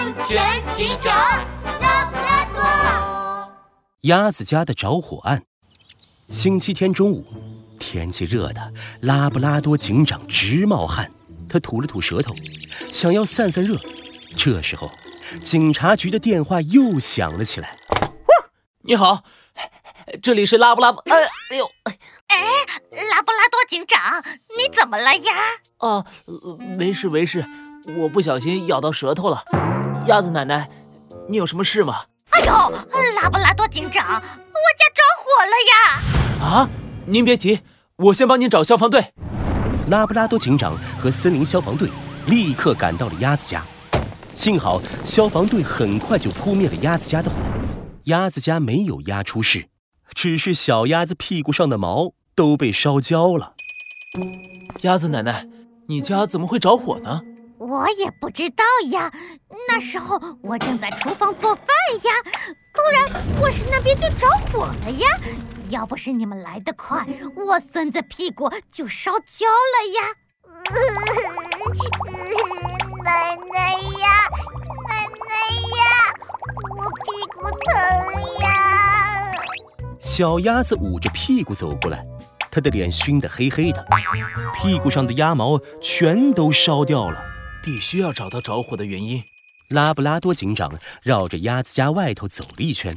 安全警长拉布拉多。鸭子家的着火案。星期天中午，天气热的拉布拉多警长直冒汗，他吐了吐舌头，想要散散热。这时候，警察局的电话又响了起来。你好，这里是拉布拉哎呦！哎，拉布拉多警长，你怎么了呀？哦，没事没事，我不小心咬到舌头了。鸭子奶奶，你有什么事吗？哎呦，拉布拉多警长，我家着火了呀！啊，您别急，我先帮您找消防队。拉布拉多警长和森林消防队立刻赶到了鸭子家，幸好消防队很快就扑灭了鸭子家的火，鸭子家没有鸭出事，只是小鸭子屁股上的毛。都被烧焦了。鸭子奶奶，你家怎么会着火呢？我也不知道呀。那时候我正在厨房做饭呀，突然卧室那边就着火了呀。要不是你们来得快，我孙子屁股就烧焦了呀。奶奶呀，奶奶呀，我屁股疼呀。小鸭子捂着屁股走过来。他的脸熏得黑黑的，屁股上的鸭毛全都烧掉了。必须要找到着火的原因。拉布拉多警长绕着鸭子家外头走了一圈，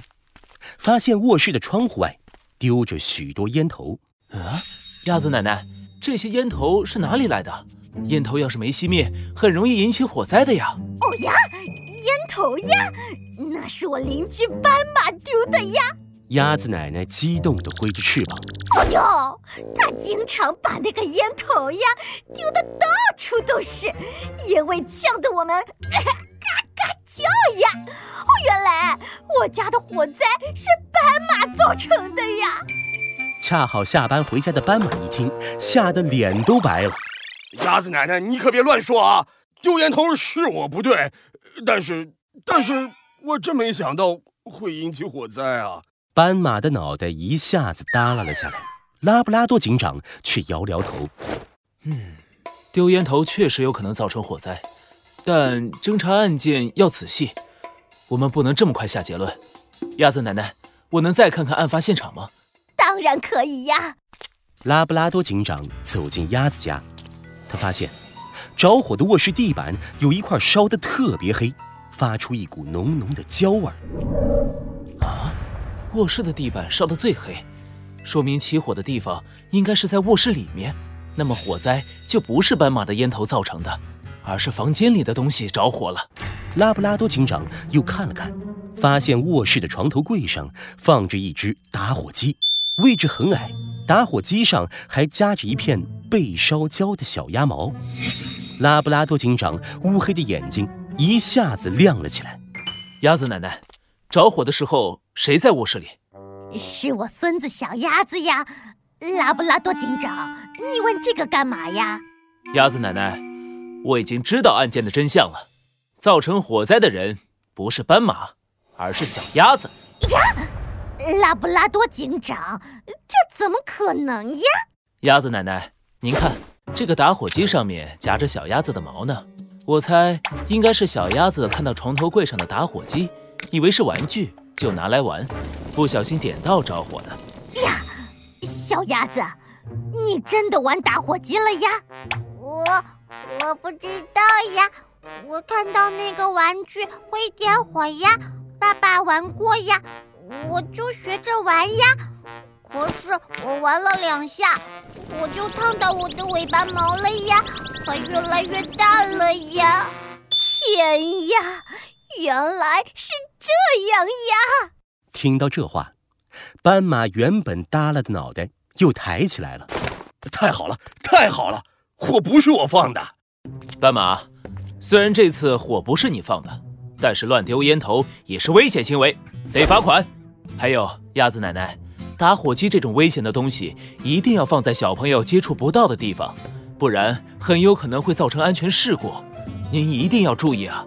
发现卧室的窗户外丢着许多烟头。啊，鸭子奶奶，这些烟头是哪里来的？烟头要是没熄灭，很容易引起火灾的呀。哦呀，烟头呀，那是我邻居斑马丢的呀。鸭子奶奶激动地挥着翅膀。哦呦，他经常把那个烟头呀丢得到处都是，烟味呛得我们 嘎嘎叫呀。哦，原来我家的火灾是斑马造成的呀。恰好下班回家的斑马一听，吓得脸都白了。鸭子奶奶，你可别乱说啊！丢烟头是我不对，但是，但是我真没想到会引起火灾啊。斑马的脑袋一下子耷拉了下来，拉布拉多警长却摇了摇头。嗯，丢烟头确实有可能造成火灾，但侦查案件要仔细，我们不能这么快下结论。鸭子奶奶，我能再看看案发现场吗？当然可以呀。拉布拉多警长走进鸭子家，他发现着火的卧室地板有一块烧得特别黑，发出一股浓浓的焦味儿。卧室的地板烧得最黑，说明起火的地方应该是在卧室里面。那么火灾就不是斑马的烟头造成的，而是房间里的东西着火了。拉布拉多警长又看了看，发现卧室的床头柜上放着一只打火机，位置很矮，打火机上还夹着一片被烧焦的小鸭毛。拉布拉多警长乌黑的眼睛一下子亮了起来。鸭子奶奶，着火的时候。谁在卧室里？是我孙子小鸭子呀，拉布拉多警长，你问这个干嘛呀？鸭子奶奶，我已经知道案件的真相了，造成火灾的人不是斑马，而是小鸭子。呀，拉布拉多警长，这怎么可能呀？鸭子奶奶，您看这个打火机上面夹着小鸭子的毛呢，我猜应该是小鸭子看到床头柜上的打火机，以为是玩具。就拿来玩，不小心点到着火的。呀，小鸭子，你真的玩打火机了呀？我我不知道呀，我看到那个玩具会点火呀，爸爸玩过呀，我就学着玩呀。可是我玩了两下，我就烫到我的尾巴毛了呀，还越来越大了呀！天呀！原来是这样呀！听到这话，斑马原本耷拉的脑袋又抬起来了。太好了，太好了，火不是我放的。斑马，虽然这次火不是你放的，但是乱丢烟头也是危险行为，得罚款。还有鸭子奶奶，打火机这种危险的东西一定要放在小朋友接触不到的地方，不然很有可能会造成安全事故。您一定要注意啊！